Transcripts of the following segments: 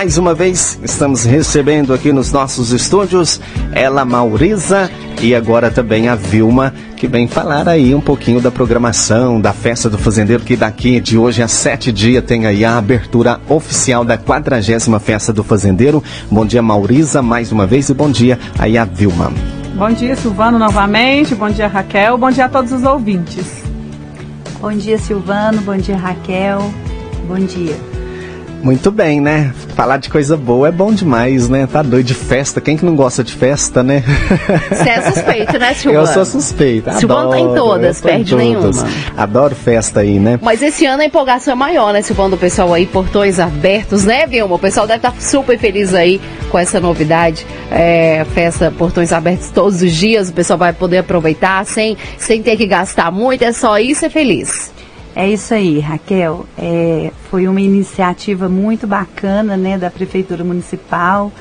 Mais uma vez, estamos recebendo aqui nos nossos estúdios ela, Maurisa, e agora também a Vilma, que vem falar aí um pouquinho da programação da Festa do Fazendeiro, que daqui de hoje a sete dias tem aí a abertura oficial da quadragésima Festa do Fazendeiro. Bom dia, Maurisa, mais uma vez, e bom dia aí a Vilma. Bom dia, Silvano, novamente. Bom dia, Raquel. Bom dia a todos os ouvintes. Bom dia, Silvano. Bom dia, Raquel. Bom dia. Muito bem, né? Falar de coisa boa é bom demais, né? Tá doido de festa. Quem que não gosta de festa, né? Você é suspeito, né, Silvano? Eu sou suspeito. Silvano tá em todas, perde nenhuma. Adoro festa aí, né? Mas esse ano a empolgação é maior, né, Silvano? O pessoal aí, portões abertos, né, Vilma? O pessoal deve estar tá super feliz aí com essa novidade. É, festa, portões abertos todos os dias. O pessoal vai poder aproveitar sem, sem ter que gastar muito. É só ir ser feliz. É isso aí, Raquel. É, foi uma iniciativa muito bacana, né, da prefeitura municipal,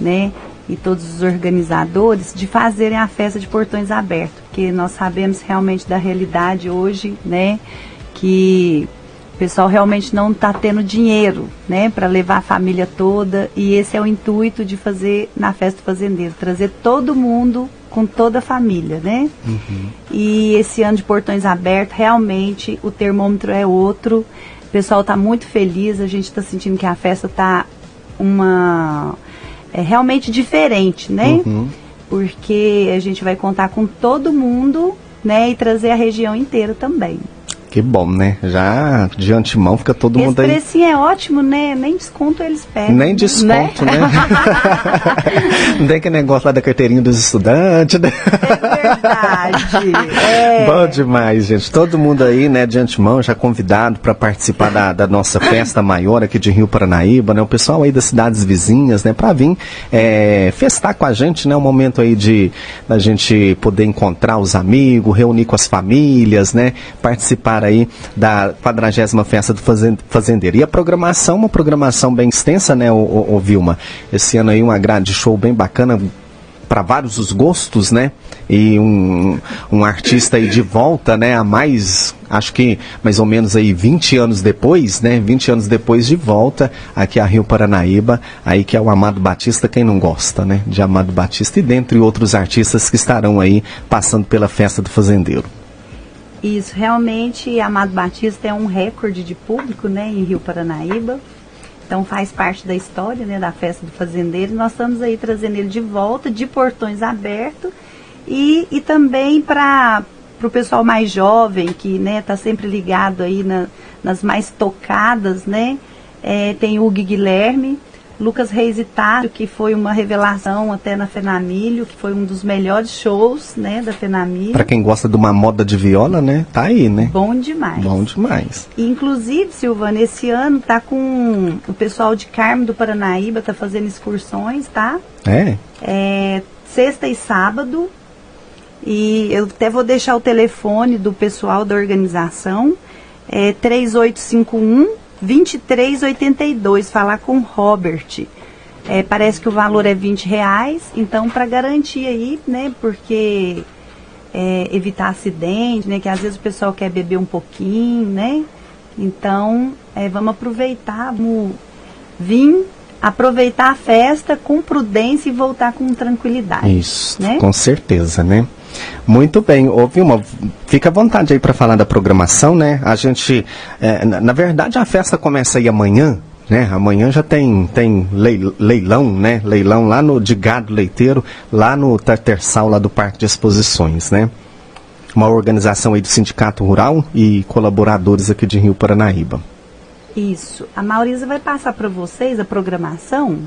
né, e todos os organizadores de fazerem a festa de portões abertos, porque nós sabemos realmente da realidade hoje, né, que o pessoal realmente não está tendo dinheiro, né, para levar a família toda, e esse é o intuito de fazer na festa do fazendeiro, trazer todo mundo com toda a família, né? Uhum. E esse ano de portões abertos, realmente o termômetro é outro. O pessoal está muito feliz, a gente está sentindo que a festa está uma é realmente diferente, né? Uhum. Porque a gente vai contar com todo mundo, né? E trazer a região inteira também. Que bom, né? Já de antemão fica todo Esse mundo aí. Esse precinho é ótimo, né? Nem desconto eles pedem. Nem desconto, né? né? Não tem aquele negócio lá da carteirinha dos estudantes, né? É verdade. É. Bom demais, gente. Todo mundo aí, né, de antemão, já convidado para participar da, da, nossa festa maior aqui de Rio Paranaíba, né? O pessoal aí das cidades vizinhas, né? Para vir é, festar com a gente, né? Um momento aí de da gente poder encontrar os amigos, reunir com as famílias, né? Participar aí da 40 Festa do Fazendeiro. E a programação, uma programação bem extensa, né, o, o, o Vilma? Esse ano aí uma grade show bem bacana, para vários os gostos, né? E um, um artista aí de volta, né? A mais, acho que mais ou menos aí 20 anos depois, né? 20 anos depois de volta aqui a Rio Paranaíba, aí que é o Amado Batista, quem não gosta, né? De Amado Batista e dentre outros artistas que estarão aí passando pela festa do fazendeiro. Isso, realmente, Amado Batista é um recorde de público, né, em Rio Paranaíba. Então faz parte da história, né, da festa do fazendeiro. Nós estamos aí trazendo ele de volta, de portões abertos e, e também para o pessoal mais jovem que, né, está sempre ligado aí na, nas mais tocadas, né. É, tem o Hugo Guilherme, Lucas Reis Tário, que foi uma revelação até na Fenamilho, que foi um dos melhores shows, né, da Fenamilho. Para quem gosta de uma moda de viola, né, tá aí, né? Bom demais. Bom demais. Inclusive, Silvana, esse ano tá com o pessoal de Carmo do Paranaíba, tá fazendo excursões, tá? É? É, sexta e sábado. E eu até vou deixar o telefone do pessoal da organização, é 3851 2382, falar com Robert. É, parece que o valor é 20 reais, então para garantir aí, né, porque é, evitar acidente, né, que às vezes o pessoal quer beber um pouquinho, né, então é, vamos aproveitar, vamos vir aproveitar a festa com prudência e voltar com tranquilidade. Isso, né? com certeza, né? Muito bem, ô Vilma, fica à vontade aí para falar da programação, né? A gente, é, na, na, verdade, a festa começa aí amanhã, né? Amanhã já tem, tem leilão, né? Leilão lá no de gado leiteiro, lá no Tartersal, lá do Parque de Exposições, né? Uma organização aí do Sindicato Rural e colaboradores aqui de Rio Paranaíba. Isso. A Maurisa vai passar para vocês a programação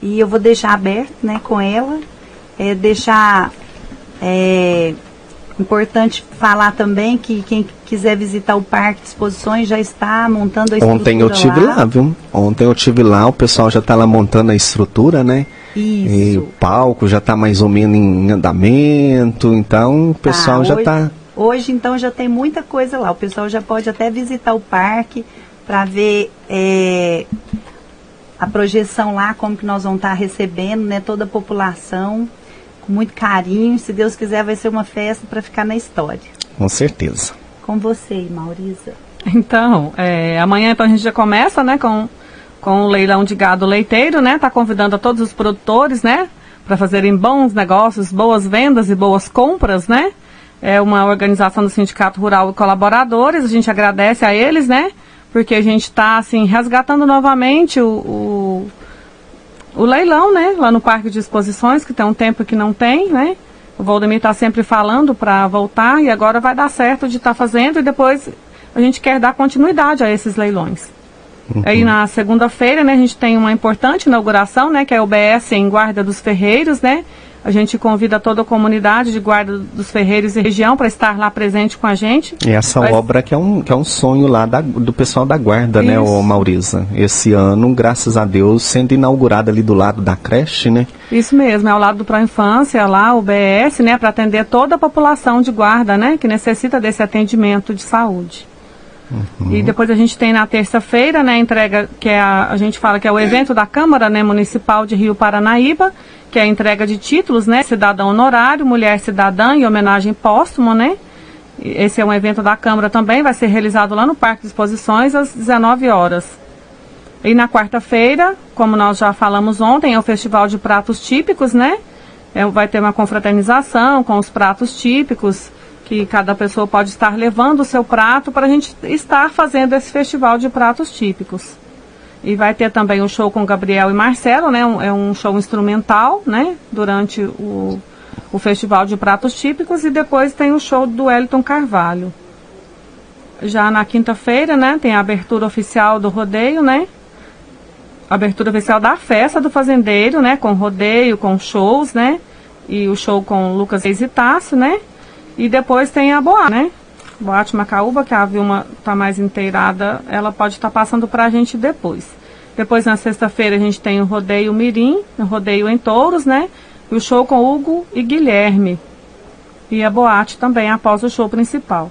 e eu vou deixar aberto, né, com ela é, deixar é, importante falar também que quem quiser visitar o Parque de Exposições já está montando a estrutura Ontem eu tive lá, lá viu? Ontem eu tive lá, o pessoal já está lá montando a estrutura, né? Isso. E o palco já está mais ou menos em andamento, então o tá, pessoal já está... Hoje, então, já tem muita coisa lá. O pessoal já pode até visitar o parque para ver é, a projeção lá, como que nós vamos estar tá recebendo, né? Toda a população com muito carinho. Se Deus quiser, vai ser uma festa para ficar na história. Com certeza. Com você, Maurisa. Então, é, amanhã então a gente já começa, né, com com o leilão de gado leiteiro, né? Está convidando a todos os produtores, né? Para fazerem bons negócios, boas vendas e boas compras, né? É uma organização do Sindicato Rural e Colaboradores. A gente agradece a eles, né? Porque a gente está, assim, resgatando novamente o, o, o, leilão, né? Lá no Parque de Exposições, que tem um tempo que não tem, né? O Valdemir está sempre falando para voltar e agora vai dar certo de estar tá fazendo e depois a gente quer dar continuidade a esses leilões. Uhum. Aí na segunda-feira, né, a gente tem uma importante inauguração, né, que é o BS em Guarda dos Ferreiros, né? A gente convida toda a comunidade de Guarda dos Ferreiros e região para estar lá presente com a gente. E essa Mas... obra que é um, que é um sonho lá da, do pessoal da Guarda, Isso. né, o Maurisa? Esse ano, graças a Deus, sendo inaugurada ali do lado da creche, né? Isso mesmo, é ao lado do Pro Infância, lá o BS, né, para atender toda a população de Guarda, né, que necessita desse atendimento de saúde. Uhum. E depois a gente tem na terça-feira, né, entrega, que é a, a gente fala que é o evento da Câmara né, Municipal de Rio Paranaíba, que é a entrega de títulos, né, cidadão honorário, mulher cidadã e homenagem póstuma, né. Esse é um evento da Câmara também, vai ser realizado lá no Parque de Exposições às 19 horas. E na quarta-feira, como nós já falamos ontem, é o Festival de Pratos Típicos, né? É, vai ter uma confraternização com os pratos típicos que cada pessoa pode estar levando o seu prato para a gente estar fazendo esse festival de pratos típicos. E vai ter também um show com Gabriel e Marcelo, né? Um, é um show instrumental, né? Durante o, o festival de pratos típicos e depois tem o show do Wellington Carvalho. Já na quinta-feira, né? Tem a abertura oficial do rodeio, né? abertura oficial da festa do fazendeiro, né? Com rodeio, com shows, né? E o show com Lucas e Tássio, né? E depois tem a boate, né? Boate Macaúba, que a Vilma está mais inteirada, ela pode estar tá passando para a gente depois. Depois, na sexta-feira, a gente tem o Rodeio Mirim, o Rodeio em Touros, né? E o show com Hugo e Guilherme. E a boate também, após o show principal.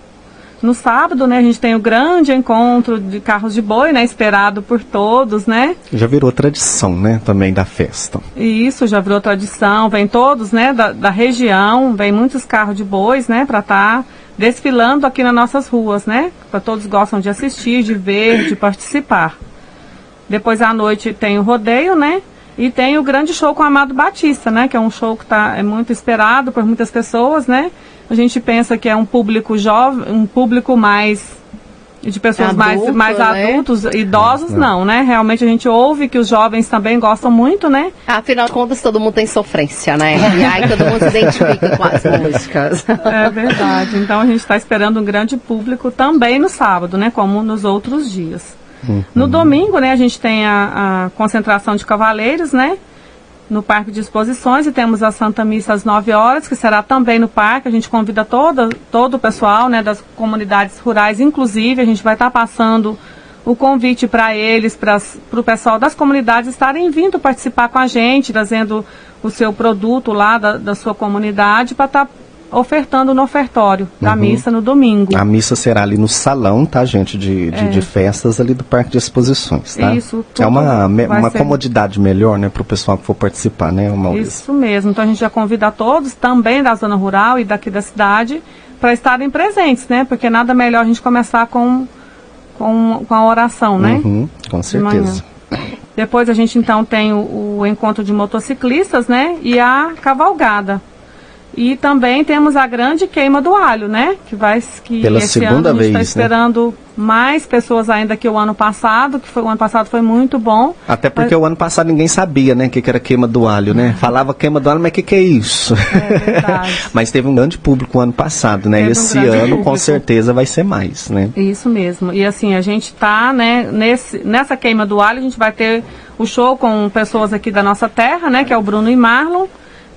No sábado, né, a gente tem o grande encontro de carros de boi, né, esperado por todos, né? Já virou tradição, né, também da festa. Isso, já virou tradição. Vem todos, né, da, da região, vem muitos carros de bois, né, para estar tá desfilando aqui nas nossas ruas, né? Para todos gostam de assistir, de ver, de participar. Depois à noite tem o rodeio, né? E tem o grande show com o Amado Batista, né? Que é um show que tá, é muito esperado por muitas pessoas, né? A gente pensa que é um público jovem, um público mais de pessoas Adulto, mais, mais né? adultos, idosos não. não, né? Realmente a gente ouve que os jovens também gostam muito, né? Afinal de contas, todo mundo tem sofrência, né? E aí todo mundo se identifica com as músicas. É verdade. Então a gente está esperando um grande público também no sábado, né? Como nos outros dias. Uhum. No domingo, né, a gente tem a, a concentração de cavaleiros, né? No Parque de Exposições e temos a Santa Missa às 9 horas, que será também no parque. A gente convida todo, todo o pessoal né, das comunidades rurais, inclusive, a gente vai estar passando o convite para eles, para o pessoal das comunidades estarem vindo participar com a gente, trazendo o seu produto lá da, da sua comunidade para estar tá ofertando no ofertório da uhum. missa no domingo. A missa será ali no salão, tá, gente, de, de, é. de festas ali do Parque de Exposições, tá? Isso. É uma, me, uma ser... comodidade melhor, né, para o pessoal que for participar, né, Maurício? Isso mesmo. Então a gente já convida todos, também da zona rural e daqui da cidade, para estarem presentes, né? Porque nada melhor a gente começar com, com, com a oração, né? Uhum, com certeza. Depois a gente então tem o, o encontro de motociclistas, né? E a cavalgada. E também temos a grande queima do alho, né? Que vai que Pela esse segunda ano a gente está né? esperando mais pessoas ainda que o ano passado, que foi o ano passado foi muito bom. Até porque mas... o ano passado ninguém sabia, né, o que, que era queima do alho, né? Falava queima do alho, mas o que, que é isso? É mas teve um grande público o ano passado, né? Teve esse um ano público. com certeza vai ser mais, né? Isso mesmo. E assim, a gente tá, né, nesse, nessa queima do alho, a gente vai ter o show com pessoas aqui da nossa terra, né, que é o Bruno e Marlon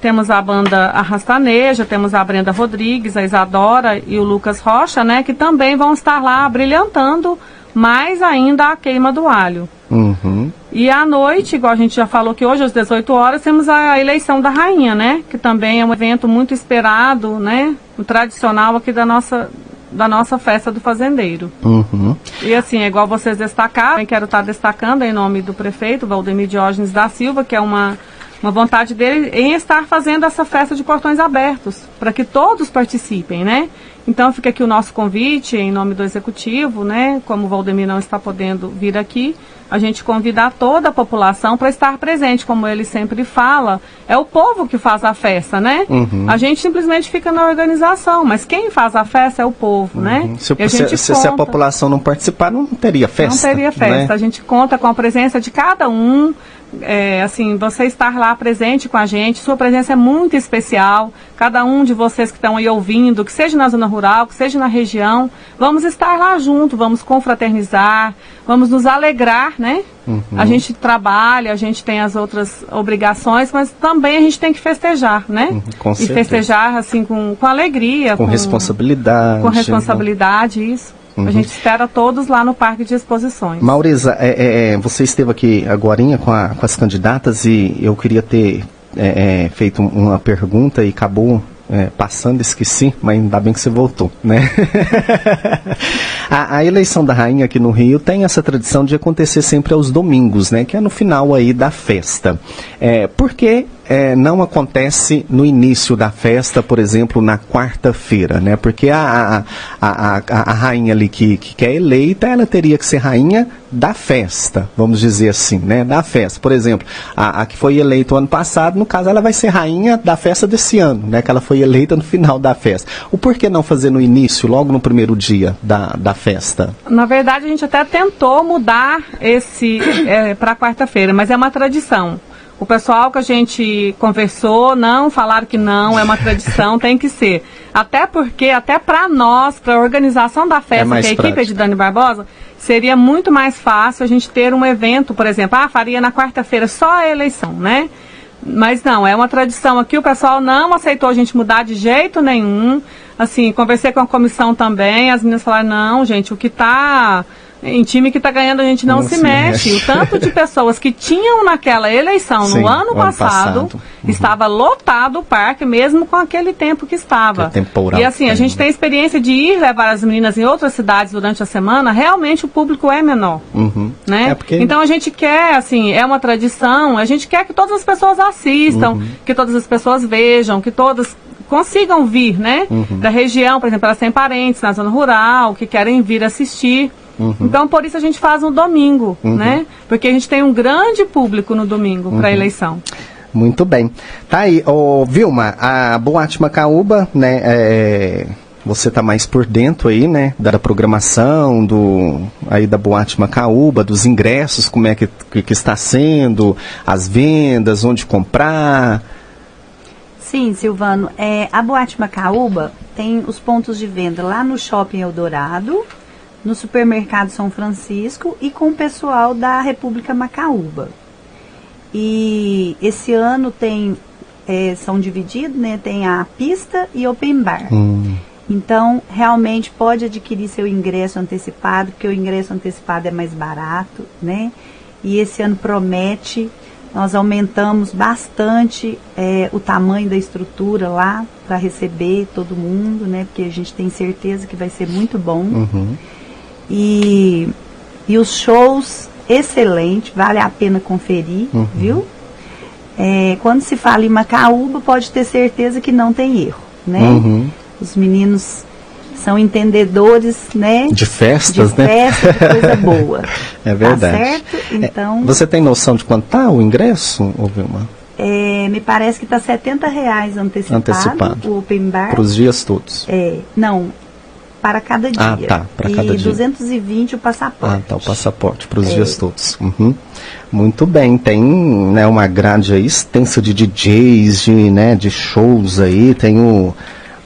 temos a banda Arrastaneja, temos a Brenda Rodrigues, a Isadora e o Lucas Rocha, né? Que também vão estar lá brilhantando mais ainda a queima do alho. Uhum. E à noite, igual a gente já falou que hoje às 18 horas temos a eleição da rainha, né? Que também é um evento muito esperado, né? O tradicional aqui da nossa da nossa festa do fazendeiro. Uhum. E assim, é igual vocês destacaram, quero estar destacando em nome do prefeito Valdemir Diógenes da Silva, que é uma uma vontade dele em estar fazendo essa festa de portões abertos, para que todos participem, né? Então fica aqui o nosso convite em nome do executivo, né? Como o Valdemir não está podendo vir aqui, a gente convidar toda a população para estar presente, como ele sempre fala, é o povo que faz a festa, né? Uhum. A gente simplesmente fica na organização, mas quem faz a festa é o povo, né? uhum. né? Se, se, se, se, a população não participar, não teria festa. Não teria festa. Né? A gente conta com a presença de cada um, é, assim, você estar lá presente com a gente, sua presença é muito especial. Cada um de vocês que estão aí ouvindo, que seja na zona rural, que seja na região, vamos estar lá junto, vamos confraternizar, vamos nos alegrar, né? Uhum. A gente trabalha, a gente tem as outras obrigações, mas também a gente tem que festejar, né? Uhum, com e festejar assim com, com alegria, com, com responsabilidade, com responsabilidade, isso. Uhum. A gente espera todos lá no Parque de Exposições. Maurisa, é, é, é você esteve aqui agora com, com, as candidatas e eu queria ter é, é feito uma pergunta e acabou é, passando, esqueci, mas ainda bem que você voltou, né? a, a, eleição da rainha aqui no Rio tem essa tradição de acontecer sempre aos domingos, né? Que é no final aí da festa. É, por que é, não acontece no início da festa, por exemplo, na quarta-feira, né? Porque a, a, a, a, rainha ali que, que é eleita, ela teria que ser rainha da festa, vamos dizer assim, né? Da festa. Por exemplo, a, a que foi eleita o ano passado, no caso, ela vai ser rainha da festa desse ano, né? Que ela foi eleita no final da festa. O porquê não fazer no início, logo no primeiro dia da, da festa? Na verdade, a gente até tentou mudar esse é, para quarta-feira, mas é uma tradição. O pessoal que a gente conversou não falaram que não, é uma tradição, tem que ser. Até porque, até para nós, para a organização da festa, é que é a equipe de Dani Barbosa, seria muito mais fácil a gente ter um evento, por exemplo, ah, faria na quarta-feira só a eleição, né? Mas não, é uma tradição aqui, o pessoal não aceitou a gente mudar de jeito nenhum. Assim, conversei com a comissão também, as meninas falaram, não, gente, o que está em time que está ganhando, a gente não, não se, se mexe. mexe. O tanto de pessoas que tinham naquela eleição Sim, no ano, ano passado, passado. Uhum. estava lotado o parque, mesmo com aquele tempo que estava. É e assim, a gente tem experiência de ir levar as meninas em outras cidades durante a semana, realmente o público é menor. Uhum. Né? É porque... Então a gente quer, assim, é uma tradição, a gente quer que todas as pessoas assistam, uhum. que todas as pessoas vejam, que todas consigam vir, né? Uhum. Da região, por exemplo, elas têm parentes na zona rural, que querem vir assistir. Uhum. Então, por isso a gente faz um domingo, uhum. né? Porque a gente tem um grande público no domingo uhum. para a eleição. Muito bem. Tá aí, ô, Vilma, a Boate Macaúba, né, é, você está mais por dentro aí, né, da programação, do, aí da Boate Macaúba, dos ingressos, como é que, que, que está sendo, as vendas, onde comprar... Sim, Silvano. É, a Boate Macaúba tem os pontos de venda lá no Shopping Eldorado, no supermercado São Francisco e com o pessoal da República Macaúba. E esse ano tem é, são divididos, né? Tem a pista e open bar. Hum. Então, realmente pode adquirir seu ingresso antecipado, porque o ingresso antecipado é mais barato, né? E esse ano promete, nós aumentamos bastante é, o tamanho da estrutura lá para receber todo mundo, né? Porque a gente tem certeza que vai ser muito bom. Uhum. E, e os shows excelentes, vale a pena conferir, uhum. viu? É, quando se fala em Macaúba, pode ter certeza que não tem erro, né? Uhum. Os meninos são entendedores, né? De festas, de né? Festa, de coisa boa. é verdade. Tá certo? É, então. É, você tem noção de quanto tá o ingresso, Vilma? É, me parece que está 70 reais antecipado, antecipado. o open bar. Para os dias todos. É, não, para cada ah, dia. Ah, tá, para cada dia. E 220 o passaporte. Ah, tá, o passaporte para os é. dias todos. Uhum. Muito bem, tem né, uma grade aí extensa de DJs, de, né, de shows aí, tem o,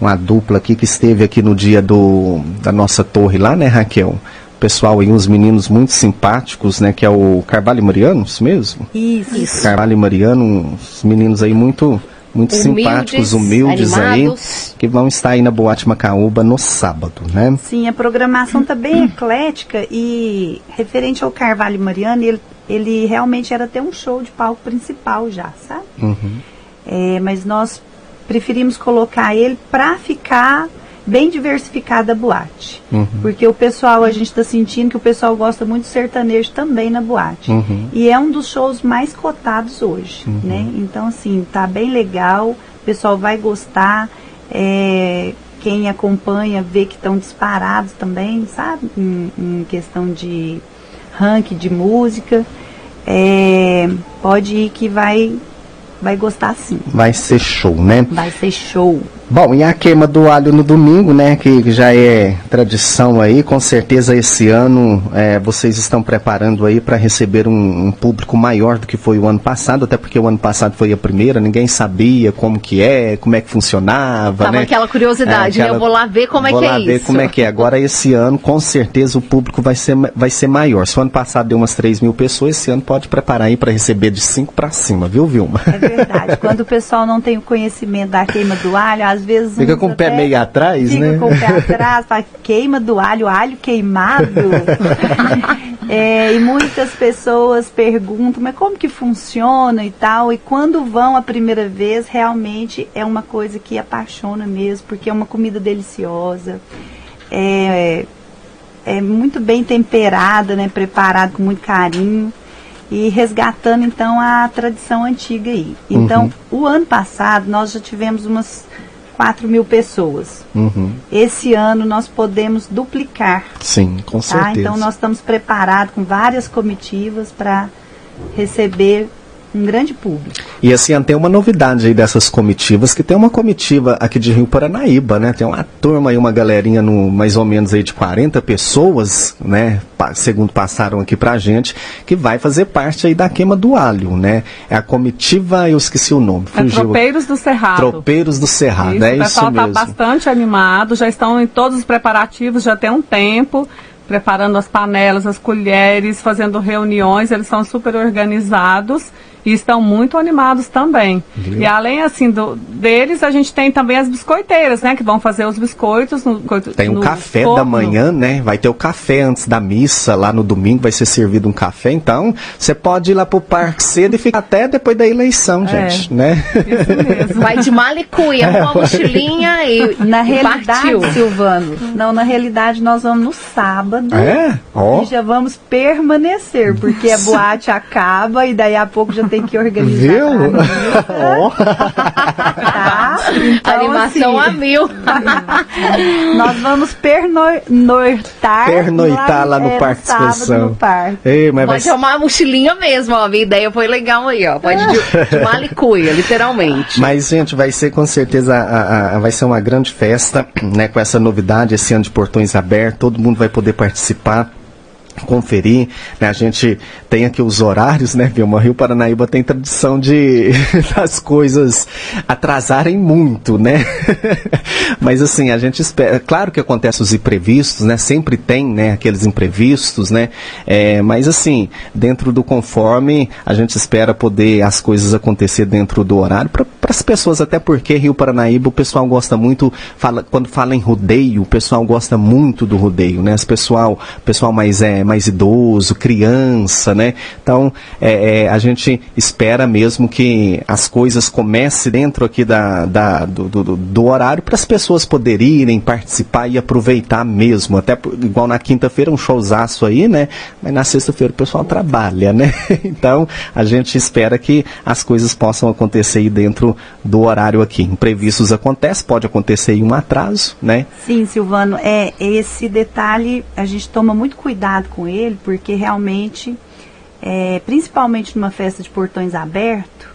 uma dupla aqui que esteve aqui no dia do, da nossa torre lá, né, Raquel? pessoal aí, uns meninos muito simpáticos, né? Que é o Carvalho e Mariano, isso mesmo? Isso. isso. Carvalho e Mariano, uns meninos aí muito muito humildes, simpáticos, humildes animados. aí, que vão estar aí na Boate Macaúba no sábado, né? Sim, a programação está bem eclética e referente ao Carvalho Mariano, ele, ele realmente era até um show de palco principal já, sabe? Uhum. É, mas nós preferimos colocar ele para ficar bem diversificada a boate. Uhum. Porque o pessoal, a gente está sentindo que o pessoal gosta muito de sertanejo também na boate. Uhum. E é um dos shows mais cotados hoje, né? Então, assim, tá bem legal, o pessoal vai gostar. é, quem acompanha vê que estão disparados também, sabe? Em, em questão de ranking de música. É, pode ir que vai, vai gostar sim. Vai ser show, né? Vai ser show. Bom, e a queima do alho no domingo, né? Que já é tradição aí, com certeza esse ano é, vocês estão preparando aí para receber um, um público maior do que foi o ano passado, até porque o ano passado foi a primeira, ninguém sabia como que é, como é que funcionava, Tava né? aquela curiosidade, né? Eu vou lá ver como é vou que é lá ver isso. como é que é. Agora, esse ano, com certeza, o público vai ser, vai ser maior. Se o ano passado deu umas 3 mil pessoas, esse ano pode preparar aí para receber de 5 para cima, viu, Vilma? É verdade. Quando o pessoal não tem o conhecimento da queima do alho, às vezes. Fica com o pé meio atrás, fica né? com o pé atrás, fala, queima do alho, alho queimado. É, e muitas pessoas perguntam, mas como que funciona e tal? E quando vão a primeira vez, realmente é uma coisa que apaixona mesmo, porque é uma comida deliciosa. É, é muito bem temperada, né? Preparada com muito carinho e resgatando então a tradição antiga aí. Então, o ano passado nós já tivemos umas 4 mil pessoas. Uhum. Esse ano nós podemos duplicar, Sim, com tá? certeza. Então nós estamos preparados com várias comitivas para receber um grande público. E assim, tem uma novidade aí dessas comitivas, que tem uma comitiva aqui de Rio Paranaíba, né? Tem uma turma aí, uma galerinha no mais ou menos aí de 40 pessoas, né? Segundo passaram aqui pra gente, que vai fazer parte aí da queima do alho, né? É a comitiva, eu esqueci o nome, É fugiu. Tropeiros do Cerrado. Tropeiros do Cerrado, Isso, é o isso pessoal está mesmo. bastante animado, já estão em todos os preparativos, já tem um tempo, preparando as panelas, as colheres, fazendo reuniões, eles são super organizados e estão muito animados também. E além assim do, deles, a gente tem também as biscoiteiras, né, que vão fazer os biscoitos no Tem o no café da forno. manhã, né? Vai ter o café antes da missa, lá no domingo vai ser servido um café. Então, você pode ir lá pro parque cedo e ficar até depois da eleição, É. gente, né? Isso mesmo. Vai de malicuia, com a mochilinha e, Na realidade, partiu. Silvano, não, na realidade nós vamos no sábado. É? Ó. E já vamos permanecer, porque a boate acaba e daí a pouco já tem que organizar. Viu? Ó. tá? Então, Animação assim, a mil. Nós vamos pernoitar, Pernoitar lá no é, Parque de Exposição. no parque. Ei, mas vai Pode chamar a mochilinha mesmo, ó. A minha ideia foi legal aí, ó. Pode de, de malicuia, literalmente. Mas, gente, vai ser com certeza a- a- vai ser uma grande festa, né? Com essa novidade, esse ano de portões abertos, todo mundo vai poder participar. Conferir, né? A gente tem aqui os horários, né, Vilma? Rio Paranaíba tem tradição de das coisas atrasarem muito, né? Mas assim, a gente espera. Claro que acontece os imprevistos, né? Sempre tem, né? Aqueles imprevistos, né? É, mas assim, dentro do conforme, a gente espera poder as coisas acontecer dentro do horário para as pessoas, até porque Rio Paranaíba o pessoal gosta muito, fala, quando fala em rodeio, o pessoal gosta muito do rodeio, né? As pessoal, pessoal mais é mais idoso, criança, né? Então, é, é, a gente espera mesmo que as coisas comecem dentro aqui da, da- do, do- do horário para as pessoas poderem participar e aproveitar mesmo. Até igual na quinta-feira, um showzaço aí, né? Mas na sexta-feira o pessoal trabalha, né? Então, a gente espera que as coisas possam acontecer aí dentro do horário aqui. Imprevistos acontecem, pode acontecer um atraso, né? Sim, Silvano, é esse detalhe a gente toma muito cuidado com ele, porque realmente, é, principalmente numa festa de portões abertos,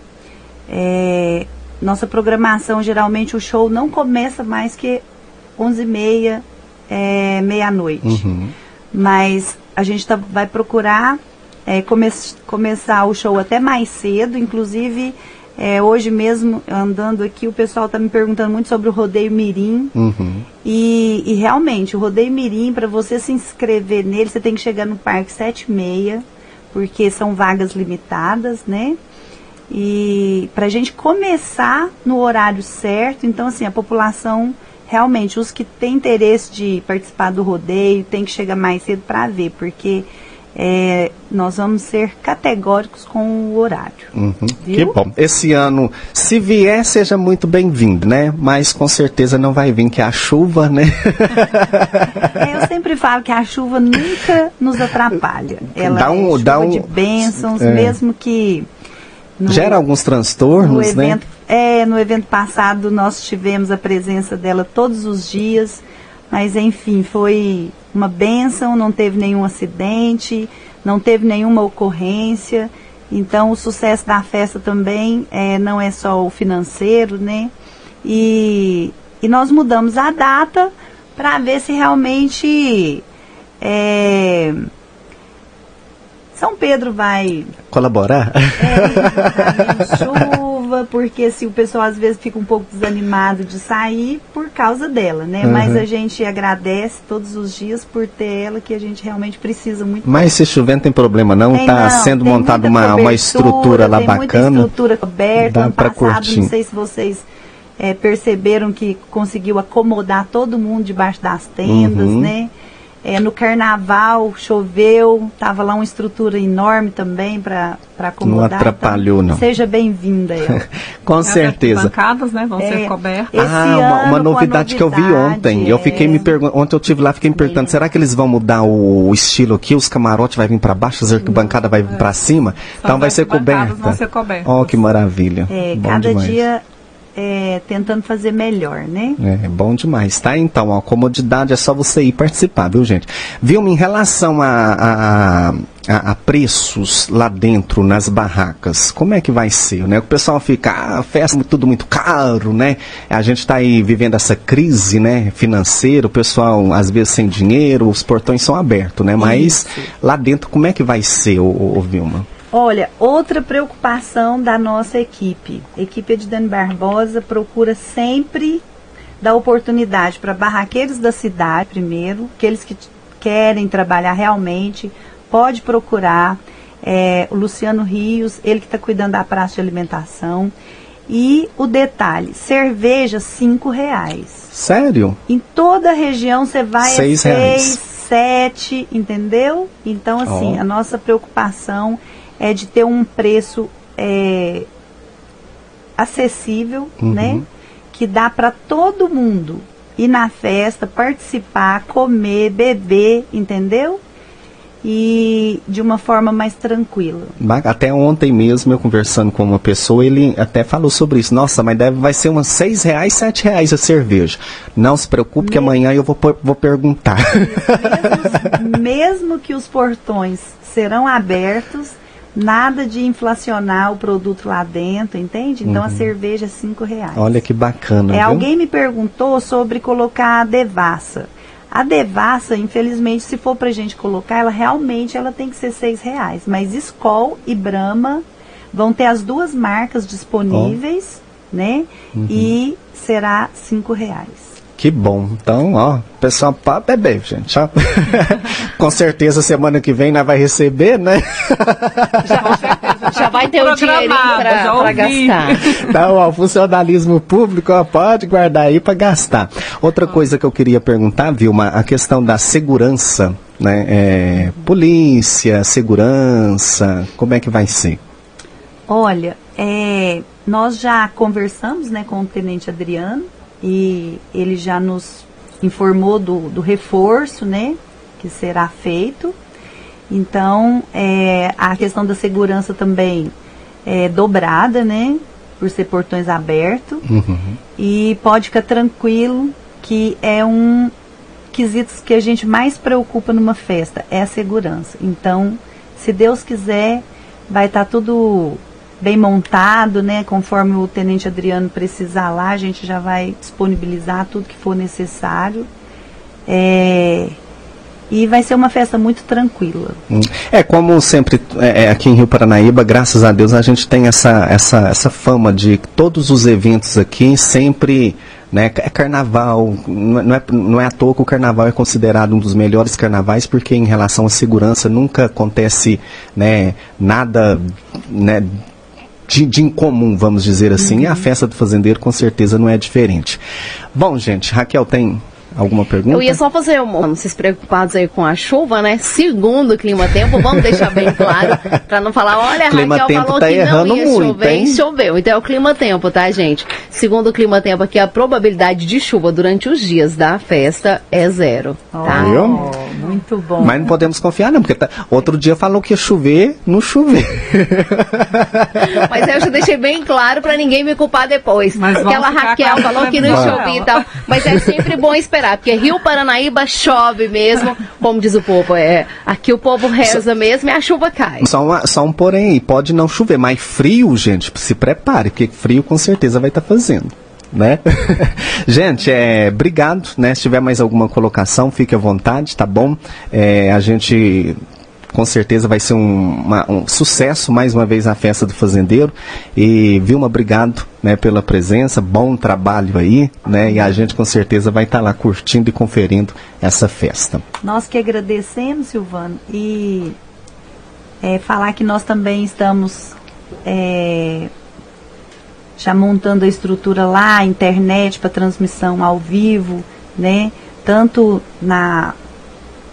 é, nossa programação geralmente o show não começa mais que 11h30, é, meia-noite. Uhum. Mas a gente tá- vai procurar é, come- começar o show até mais cedo, inclusive é, hoje mesmo andando aqui o pessoal está me perguntando muito sobre o rodeio mirim Uhum. e, e realmente o rodeio mirim para você se inscrever nele você tem que chegar no parque sete e meia porque são vagas limitadas, né? E para a gente começar no horário certo, então assim, a população realmente, os que têm interesse de participar do rodeio, tem que chegar mais cedo para ver, porque é, nós vamos ser categóricos com o horário. Uhum, que bom. Esse ano, se vier, seja muito bem-vindo, né? Mas com certeza não vai vir que a chuva, né? é, eu sempre falo que a chuva nunca nos atrapalha. Ela dá um, é dá um, de bênçãos, é. mesmo que no, Gera alguns transtornos, no né? evento, né? É, no evento passado nós tivemos a presença dela todos os dias, mas enfim, foi uma benção, não teve nenhum acidente, não teve nenhuma ocorrência. Então o sucesso da festa também é, não é só o financeiro, né? E, e nós mudamos a data para ver se realmente é, São Pedro vai colaborar. É, porque se o pessoal às vezes fica um pouco desanimado de sair por causa dela, né? Uhum. Mas a gente agradece todos os dias por ter ela que a gente realmente precisa muito. Mas se chover não tem problema não, tem, tá não, sendo montada uma, uma estrutura lá tem bacana. Muita estrutura coberta, dá para curtir. Não sei se vocês é, perceberam que conseguiu acomodar todo mundo debaixo das tendas, uhum. né? É, no carnaval choveu, tava lá uma estrutura enorme também para acomodar. Não atrapalhou, então, não. Seja bem-vinda. Com certeza. As bancadas, né, vão é, ser cobertas. Ah, uma, uma novidade, que eu vi ontem. É... Eu fiquei me perguntando, ontem eu tive lá, fiquei me perguntando, será que eles vão mudar o, estilo aqui? Os camarotes vai vir para baixo, as arquibancadas vai vir para cima? Só então vai ser coberta. Vão ser cobertas. Oh, que maravilha. É, Bom cada demais. dia é, tentando fazer melhor, né? É, é, bom demais, tá? Então, a comodidade é só você ir participar, viu, gente? Vilma, em relação a, a, a, a, preços lá dentro, nas barracas, como é que vai ser, né? O pessoal fica, ah, festa é tudo muito caro, né? A gente está aí vivendo essa crise, né, financeira, o pessoal às vezes sem dinheiro, os portões são abertos, né? Mas Isso. lá dentro, como é que vai ser, ô, ô Vilma? Olha, outra preocupação da nossa equipe. A equipe de Dani Barbosa procura sempre dar oportunidade para barraqueiros da cidade, primeiro, aqueles que querem trabalhar realmente, pode procurar. É, o Luciano Rios, ele que está cuidando da praça de alimentação. E o detalhe, cerveja cinco reais. Sério? Em toda a região você vai seis a seis, reais. sete, entendeu? Então assim, oh. a nossa preocupação é de ter um preço é, acessível, uhum. né? Que dá para todo mundo ir na festa, participar, comer, beber, entendeu? e de uma forma mais tranquila. Até ontem mesmo eu conversando com uma pessoa, ele até falou sobre isso. Nossa, mas deve vai ser umas seis reais, sete reais a cerveja. Não se preocupe mesmo, que amanhã eu vou, vou perguntar. Mesmo, mesmo que os portões serão abertos, nada de inflacionar o produto lá dentro, entende? Então uhum. a cerveja é cinco reais. Olha que bacana. É, alguém me perguntou sobre colocar a devassa. A devassa, infelizmente, se for pra gente colocar, ela realmente ela tem que ser seis reais. Mas Skol e Brahma vão ter as duas marcas disponíveis, oh. né? Uhum. E será cinco reais. Que bom. Então, ó, pessoal, para beber, gente. Ó. Com certeza semana que vem nós vai receber, né? Já, já vai ter o dinheiro para gastar. Então, ó, funcionalismo público, ó, pode guardar aí para gastar. Outra coisa que eu queria perguntar, Vilma, a questão da segurança, né? É, polícia, segurança, como é que vai ser? Olha, é, nós já conversamos né, com o Tenente Adriano, e ele já nos informou do, do reforço, né, que será feito. Então, é, a questão da segurança também é dobrada, né, por ser portões abertos. Uhum. E pode ficar tranquilo que é um quesito que a gente mais preocupa numa festa, é a segurança. Então, se Deus quiser, vai estar tá tudo bem montado, né? Conforme o tenente Adriano precisar lá, a gente já vai disponibilizar tudo que for necessário. É, e vai ser uma festa muito tranquila. Hum. É, como sempre é, é, aqui em Rio Paranaíba, graças a Deus, a gente tem essa, essa, essa fama de todos os eventos aqui sempre. Né, é carnaval, não é, não é à toa que o carnaval é considerado um dos melhores carnavais, porque em relação à segurança nunca acontece né, nada né, de, de incomum, vamos dizer assim. Uhum. E a uhum. festa do fazendeiro com certeza não é diferente. Bom, gente, Raquel tem Alguma pergunta? Eu ia só fazer um. Vocês preocupados aí com a chuva, né? Segundo o clima-tempo, vamos deixar bem claro, para não falar, olha, a Clima Raquel falou tá que não ia muito, chover hein? e choveu. Então é o clima-tempo, tá, gente? Segundo o clima-tempo aqui, a probabilidade de chuva durante os dias da festa é zero, tá? Viu? Oh, muito bom. Mas não podemos confiar, não, porque tá- outro dia falou que ia chover, não choveu. Mas eu já deixei bem claro para ninguém me culpar depois. Mas Aquela Raquel falou que não chovia e tal. Mas é sempre bom esperar, porque Rio Paranaíba chove mesmo, como diz o povo. É, aqui o povo reza mesmo e a chuva cai. Só, uma- só um porém pode não chover, mas frio, gente, se prepare, porque frio com certeza vai estar fazendo. Né? gente, é, obrigado, né? Se tiver mais alguma colocação, fique à vontade, tá bom? É, a gente com certeza vai ser um, uma- um sucesso mais uma vez a festa do fazendeiro e Vilma, obrigado né, pela presença, bom trabalho aí, né? E a gente com certeza vai estar lá curtindo e conferindo essa festa. Nós que agradecemos, Silvano, e é, falar que nós também estamos é, já montando a estrutura lá, internet para transmissão ao vivo, né? Tanto na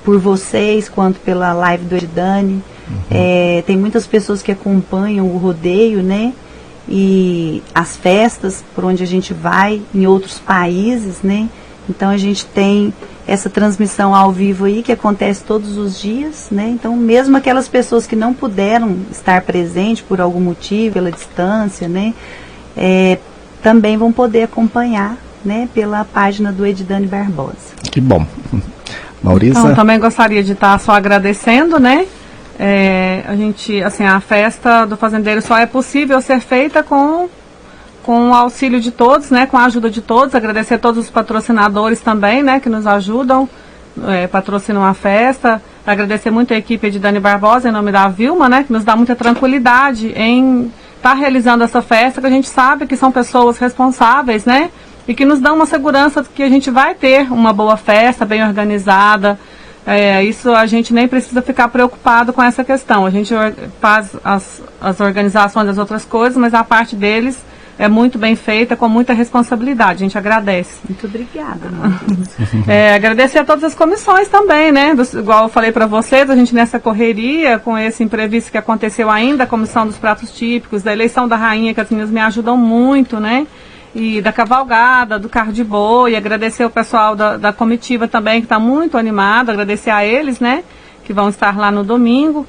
por vocês quanto pela live do Eridani. É, tem muitas pessoas que acompanham o rodeio, né? E as festas por onde a gente vai em outros países, né? Então a gente tem essa transmissão ao vivo aí que acontece todos os dias, né? Então mesmo aquelas pessoas que não puderam estar presentes por algum motivo, pela distância, né? É, também vão poder acompanhar, né? Pela página do Edidane Barbosa. Que bom. Maurícia? Então, também gostaria de estar só agradecendo, né? É, a gente, assim, a festa do fazendeiro só é possível ser feita com, com o auxílio de todos, né? Com a ajuda de todos. Agradecer a todos os patrocinadores também, né? Que nos ajudam, é, patrocinam a festa. Agradecer muito a equipe de Dani Barbosa, em nome da Vilma, né? Que nos dá muita tranquilidade em estar realizando essa festa, que a gente sabe que são pessoas responsáveis, né? E que nos dão uma segurança de que a gente vai ter uma boa festa, bem organizada. É, isso a gente nem precisa ficar preocupado com essa questão. A gente faz as, as organizações das outras coisas, mas a parte deles é muito bem feita, com muita responsabilidade. A gente agradece. Muito obrigada. É, agradecer a todas as comissões também, né? Dos- igual eu falei para vocês, a gente nessa correria, com esse imprevisto que aconteceu ainda, a comissão dos pratos típicos, da eleição da rainha, que as meninas me ajudam muito, né? E da cavalgada, do carro de boi, agradecer o pessoal da, da comitiva também, que está muito animado, agradecer a eles, né? Que vão estar lá no domingo.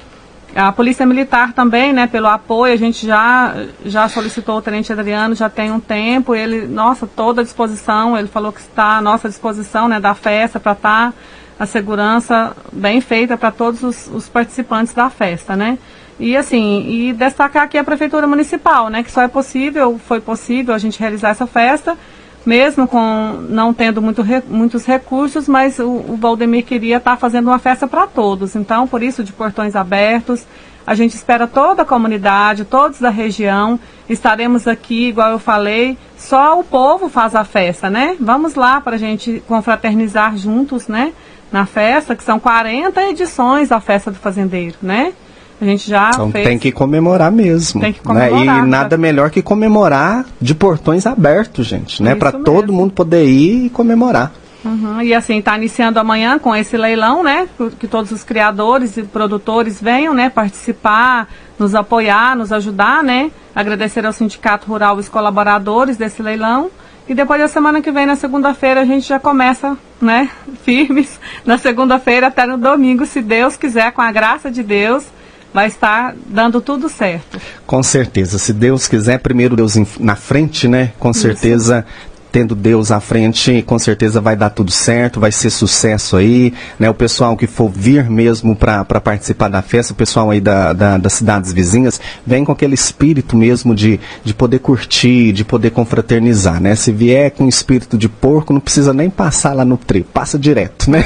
A Polícia Militar também, né, pelo apoio, a gente já, já solicitou o Tenente Adriano, já tem um tempo, ele, nossa, toda a disposição, ele falou que está à nossa disposição, né, da festa, para estar a segurança bem feita para todos os, os participantes da festa, né. E assim, e destacar aqui a Prefeitura Municipal, né, que só é possível, foi possível a gente realizar essa festa, mesmo com não tendo muito muitos recursos, mas o, o Valdemir queria estar fazendo uma festa para todos. Então, por isso, de portões abertos, a gente espera toda a comunidade, todos da região. Estaremos aqui, igual eu falei, só o povo faz a festa, né? Vamos lá para a gente confraternizar juntos, né? Na festa, que são 40 edições da festa do fazendeiro, né? A gente já Então fez. tem que comemorar mesmo. Tem que né? comemorar, E nada tá? melhor que comemorar de portões abertos, gente, né? Para todo mundo poder ir e comemorar. Uhum, E assim, está iniciando amanhã com esse leilão, né? Que- todos os criadores e produtores venham, né? Participar, nos apoiar, nos ajudar, né? Agradecer ao Sindicato Rural os colaboradores desse leilão. E depois da semana que vem, na segunda-feira, a gente já começa, né? Firmes. Na segunda-feira até no domingo, se Deus quiser, com a graça de Deus, vai estar dando tudo certo. Com certeza. Se Deus quiser, primeiro Deus na frente, né? Com certeza. Tendo Deus à frente, com certeza vai dar tudo certo, vai ser sucesso aí, né? O pessoal que for vir mesmo para participar da festa, o pessoal aí da, da- das cidades vizinhas, vem com aquele espírito mesmo de, de poder curtir, de poder confraternizar, né? Se vier com espírito de porco, não precisa nem passar lá no trevo, passa direto, né?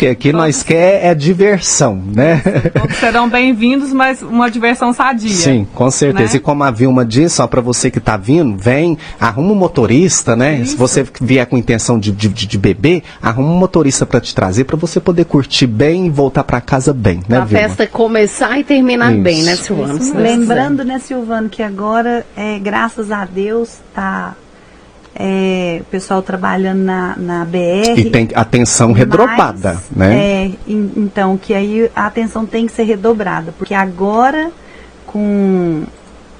Porque aqui nós quer é diversão, né? Todos serão bem-vindos, mas uma diversão sadia. Sim, com certeza. né? E como a Vilma disse, ó, para você que está vindo, vem, arruma um motorista, né? Se você vier com intenção de, de, de beber, arruma um motorista para te trazer, para você poder curtir bem e voltar para casa bem, né, a Vilma? festa começar e terminar Isso. bem, né, Silvano? Lembrando, né, Silvano, que agora, é, graças a Deus, tá é, o pessoal trabalhando na, na BR. E tem atenção redobrada, mas, né? É, in, então, que aí a atenção tem que ser redobrada, porque agora, com,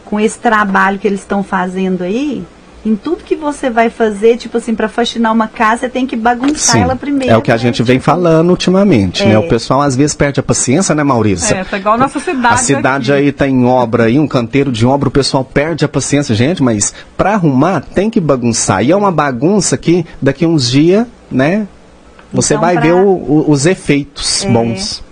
com esse trabalho que eles estão fazendo aí, em tudo que você vai fazer, tipo assim, para faxinar uma casa, você tem que bagunçar Sim, ela primeiro. é o que a né? gente vem Tipo, falando ultimamente, né? É. O pessoal às vezes perde a paciência, né, Maurício? É, tá igual a nossa cidade. A cidade aqui. aí tá em obra aí, um canteiro de obra, o pessoal perde a paciência, gente, mas para arrumar tem que bagunçar. E é uma bagunça que daqui uns dias, né, você Então, vai pra- ver o- o- os efeitos É. bons.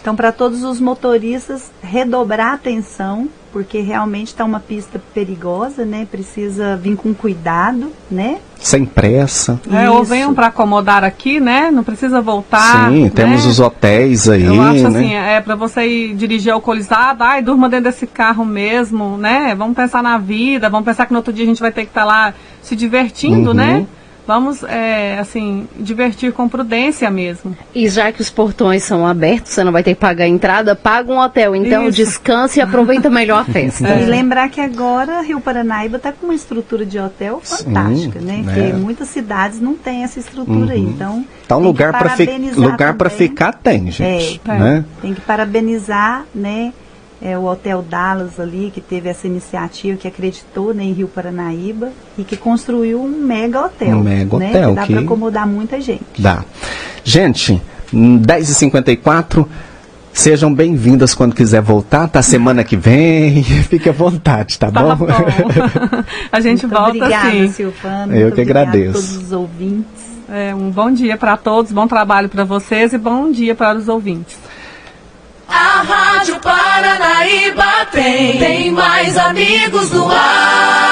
Então, para todos os motoristas, redobrar a atenção, porque realmente está uma pista perigosa, né? Precisa vir com cuidado, né? Sem pressa. É, ou Isso. venham para acomodar aqui, né? Não precisa voltar. Sim, temos né? os hotéis aí, Eu acho né? assim, é para você ir dirigir alcoolizado, ai, durma dentro desse carro mesmo, né? Vamos pensar na vida, vamos pensar que no outro dia a gente vai ter que estar lá se divertindo, Uhum. né? Vamos, é, assim, divertir com prudência mesmo. E já que os portões são abertos, você não vai ter que pagar a entrada, paga um hotel. Então Isso. descanse e aproveita melhor a festa. É. E lembrar que agora Rio Paranaíba está com uma estrutura de hotel fantástica, Sim, né? é. Porque muitas cidades não têm essa estrutura aí. Então, Tá um tem que lugar para fi parabenizar lugar para ficar tem, gente, É. né? Tem que parabenizar, né? É, o Hotel Dallas ali, que teve essa iniciativa, que acreditou né, em Rio Paranaíba e que construiu um mega hotel. Um mega né, hotel Que dá que- para acomodar muita gente. Dá. Gente, hum, 10h54. Sejam bem-vindas quando quiser voltar, tá? Semana que vem. Fique à vontade, tá, Tá bom? bom. a gente Muito volta obrigada, sim. Silvana. Eu Muito que agradeço. a todos os ouvintes. É, um bom dia para todos, bom trabalho para vocês e bom dia para os ouvintes. A Rádio Paranaíba tem, tem mais amigos no ar.